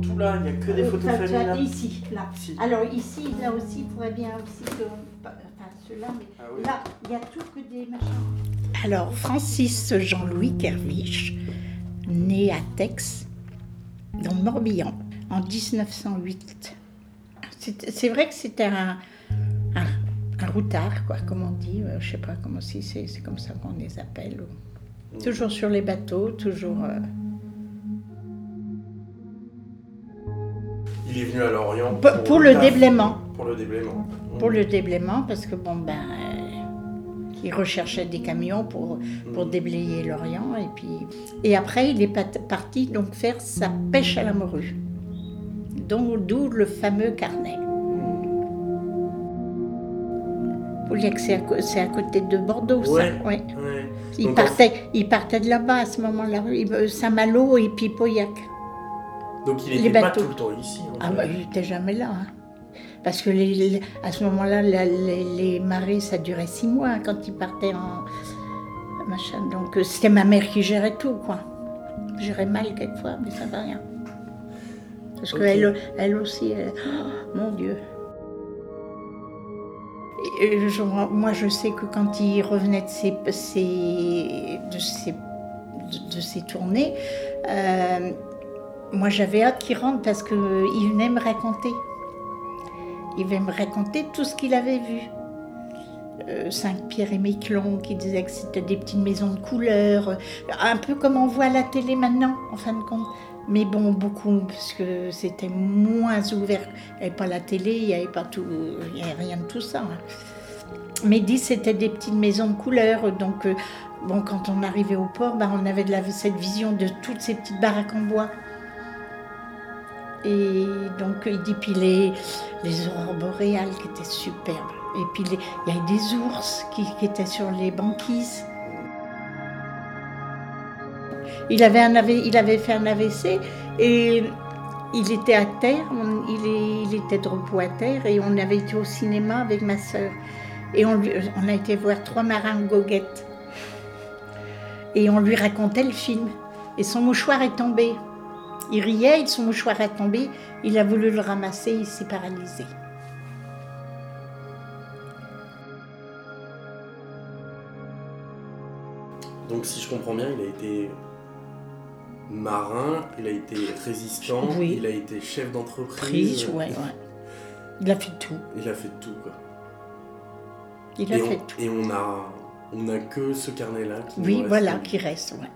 tout là, il n'y a que des Euh, photos. Ici, là. Ici. Alors ici, là aussi, il faudrait bien aussi que... Enfin, ceux-là, mais Ah oui. là, il y a tout que des machins. Alors, Francis Jean-Louis Kerviche, né à Tex, dans le Morbihan, en 1908. C'est vrai que c'était un, un, un routard, quoi, comme on dit. euh, je sais pas comment si c'est c'est comme ça qu'on les appelle. ou- Toujours sur les bateaux, toujours... euh, Il est venu à Lorient pour, pour le déblaiement. Pour le déblaiement. Pour le déblaiement, parce que bon, ben, euh, il recherchait des camions pour, pour déblayer l'Orient. Et, puis, et après, il est parti donc faire sa pêche à la morue. D'où le fameux carnet. Que c'est à, côté de Bordeaux, ça. Ouais. ouais. Il, partait, il partait de là-bas à ce moment-là, Saint-Malo et puis Pauillac. Donc il n'était pas tout le temps ici. en Ah bah, il n'était jamais là. hein. Parce que les- les- à ce moment-là, les, les marées, ça durait six mois hein, quand ils partaient en machin. Donc euh, c'était ma mère qui gérait tout, quoi. Je gérais mal quelquefois, mais ça va rien. Parce Ok. qu'elle elle aussi, elle- oh, mon Dieu. Et, euh, je- moi, je sais que quand il revenait de ses, ses- de ses, de, de ses tournées, euh, moi, j'avais hâte qu'il rentre parce qu'il venait me raconter. Il venait me raconter tout ce qu'il avait vu. Euh, Saint-Pierre et Miquelon, qui disait que c'était des petites maisons de couleur, euh, un peu comme on voit la télé maintenant, en fin de compte. Mais bon, beaucoup, parce que c'était moins ouvert. Il n'y avait pas la télé, il n'y avait avait rien de tout ça. hein. Mais dit c'était des petites maisons de couleur, donc euh, bon, quand on arrivait au port, bah, on avait cette vision de toutes ces petites baraques en bois. Et donc, il dit, puis les, les aurores boréales qui étaient superbes. Et puis, il y avait des ours qui, étaient sur les banquises. Il avait, il avait fait un AVC et il était à terre, il, était de repos à terre et on avait été au cinéma avec ma sœur. Et on a été voir Trois marins goguettes. Et on lui racontait le film. Et son mouchoir est tombé. Il riait, son mouchoir est tombé. Il a voulu le ramasser, il s'est paralysé. Donc si je comprends bien, il a été marin, il a été résistant, Oui. il a été chef d'entreprise. Prise, ouais, ouais. Il a fait tout. Il a fait tout quoi. Il a et, fait on, tout. et on a on a que ce carnet là. Oui, voilà, qui reste, ouais.